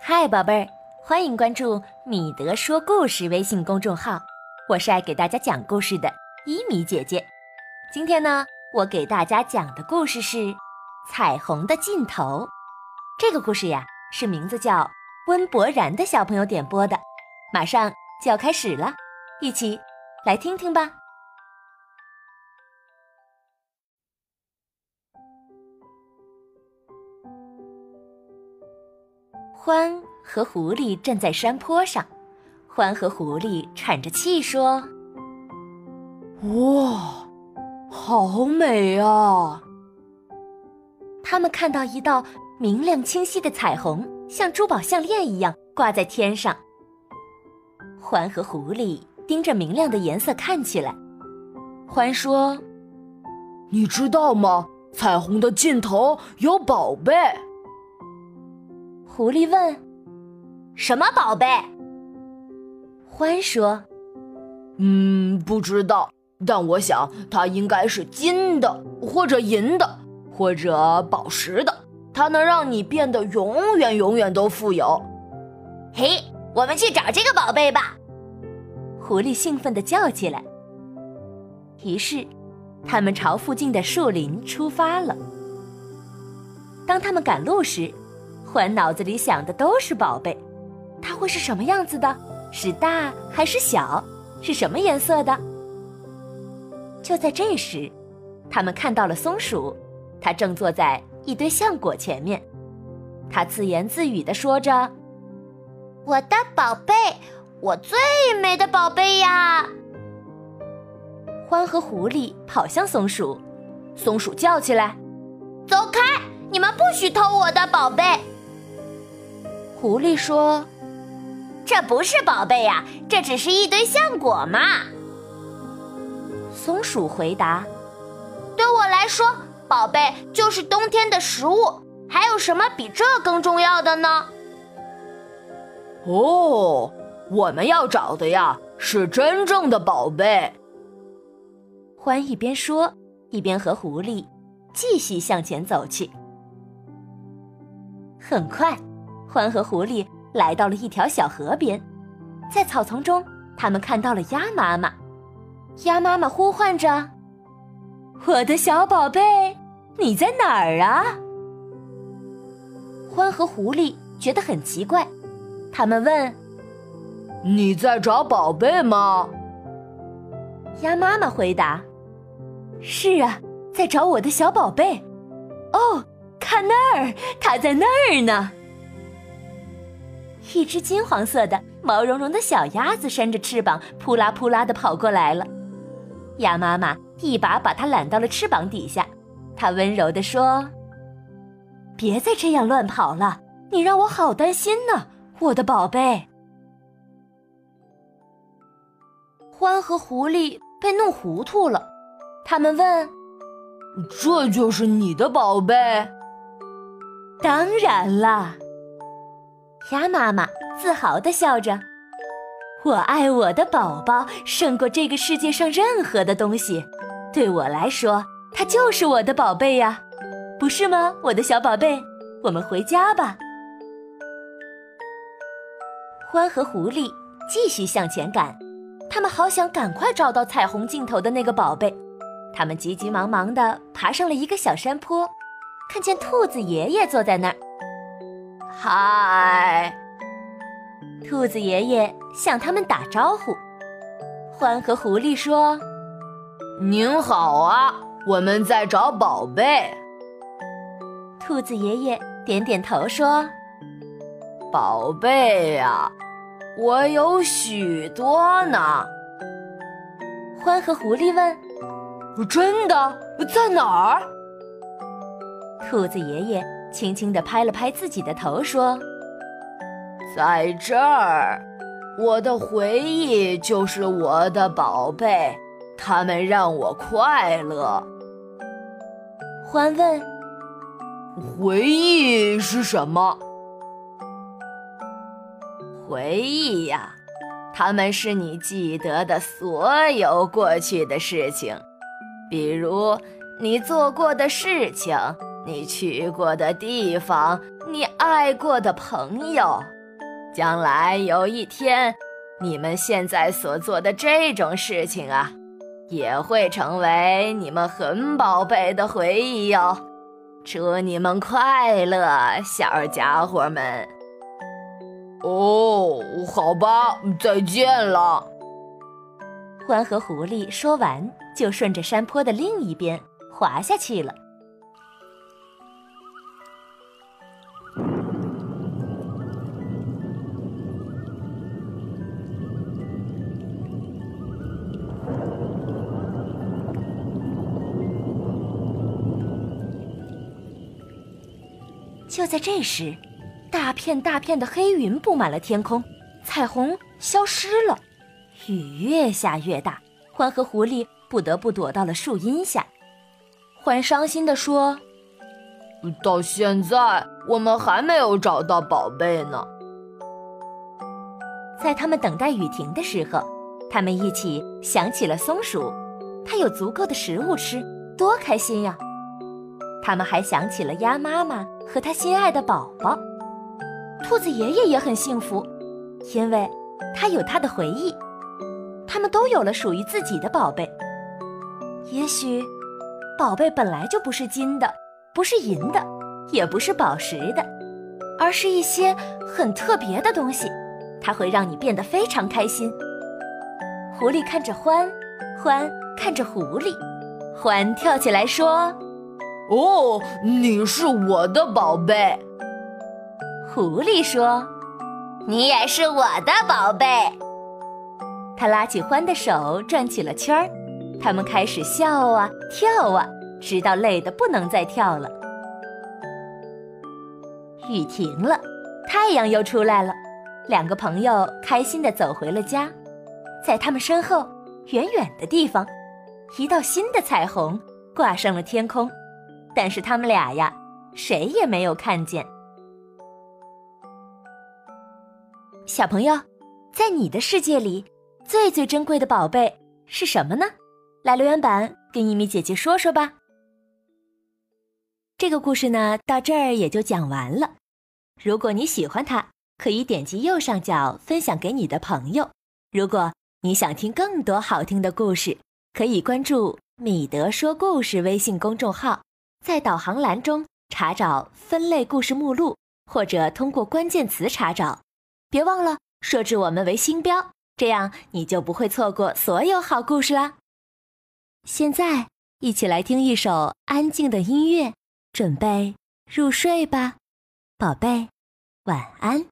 嗨，宝贝儿，欢迎关注米德说故事微信公众号，我是爱给大家讲故事的伊米姐姐。今天呢，我给大家讲的故事是《彩虹的尽头》。这个故事呀，是名字叫温博然的小朋友点播的，马上就要开始了，一起来听听吧。欢和狐狸站在山坡上，獾和狐狸喘着气说：“哇，好美啊！”他们看到一道明亮清晰的彩虹，像珠宝项链一样挂在天上。獾和狐狸盯着明亮的颜色看起来。獾说：“你知道吗？彩虹的尽头有宝贝。”狐狸问：“什么宝贝？”獾说：“嗯，不知道，但我想它应该是金的，或者银的，或者宝石的。它能让你变得永远、永远都富有。”嘿，我们去找这个宝贝吧！狐狸兴奋地叫起来。于是，他们朝附近的树林出发了。当他们赶路时，欢脑子里想的都是宝贝，它会是什么样子的？是大还是小？是什么颜色的？就在这时，他们看到了松鼠，它正坐在一堆橡果前面，它自言自语的说着：“我的宝贝，我最美的宝贝呀！”欢和狐狸跑向松鼠，松鼠叫起来：“走开！你们不许偷我的宝贝！”狐狸说：“这不是宝贝呀，这只是一堆橡果嘛。”松鼠回答：“对我来说，宝贝就是冬天的食物。还有什么比这更重要的呢？”哦，我们要找的呀是真正的宝贝。獾一边说，一边和狐狸继续向前走去。很快。欢和狐狸来到了一条小河边，在草丛中，他们看到了鸭妈妈。鸭妈妈呼唤着：“我的小宝贝，你在哪儿啊？”獾和狐狸觉得很奇怪，他们问：“你在找宝贝吗？”鸭妈妈回答：“是啊，在找我的小宝贝。哦，看那儿，它在那儿呢。”一只金黄色的、毛茸茸的小鸭子扇着翅膀，扑啦扑啦的跑过来了。鸭妈妈一把把它揽到了翅膀底下，它温柔地说：“别再这样乱跑了，你让我好担心呢，我的宝贝。”獾和狐狸被弄糊涂了，他们问：“这就是你的宝贝？”“当然啦。”鸭妈妈自豪地笑着：“我爱我的宝宝胜过这个世界上任何的东西，对我来说，它就是我的宝贝呀，不是吗，我的小宝贝？我们回家吧。”獾和狐狸继续向前赶，他们好想赶快找到彩虹尽头的那个宝贝。他们急急忙忙地爬上了一个小山坡，看见兔子爷爷坐在那儿。嗨，兔子爷爷向他们打招呼。獾和狐狸说：“您好啊，我们在找宝贝。”兔子爷爷点点头说：“宝贝呀，我有许多呢。”獾和狐狸问：“真的？在哪儿？”兔子爷爷。轻轻地拍了拍自己的头，说：“在这儿，我的回忆就是我的宝贝，他们让我快乐。”欢问：“回忆是什么？”回忆呀，他们是你记得的所有过去的事情，比如你做过的事情。你去过的地方，你你爱过的朋友。将来有一天，你们现在所做的这种事情啊，也会成为你们很宝贝的回忆哟。祝你们快乐，小家伙们！哦，好吧，再见了。獾和狐狸说完，就顺着山坡的另一边滑下去了。就在这时，大片大片的黑云布满了天空，彩虹消失了，雨越下越大。獾和狐狸不得不躲到了树荫下。獾伤心地说：“到现在，我们还没有找到宝贝呢。”在他们等待雨停的时候，他们一起想起了松鼠，它有足够的食物吃，多开心呀！他们还想起了鸭妈妈和他心爱的宝宝，兔子爷爷也很幸福，因为他有他的回忆。他们都有了属于自己的宝贝。也许，宝贝本来就不是金的，不是银的，也不是宝石的，而是一些很特别的东西，它会让你变得非常开心。狐狸看着獾，獾看着狐狸，獾跳起来说。哦，你是我的宝贝。狐狸说：“你也是我的宝贝。”他拉起獾的手，转起了圈儿。他们开始笑啊，跳啊，直到累得不能再跳了。雨停了，太阳又出来了。两个朋友开心地走回了家。在他们身后，远远的地方，一道新的彩虹挂上了天空。但是他们俩呀，谁也没有看见。小朋友，在你的世界里，最最珍贵的宝贝是什么呢？来留言板跟一米姐姐说说吧。这个故事呢，到这儿也就讲完了。如果你喜欢它，可以点击右上角分享给你的朋友。如果你想听更多好听的故事，可以关注“米德说故事”微信公众号。在导航栏中查找分类故事目录，或者通过关键词查找。别忘了设置我们为星标，这样你就不会错过所有好故事啦。现在，一起来听一首安静的音乐，准备入睡吧，宝贝，晚安。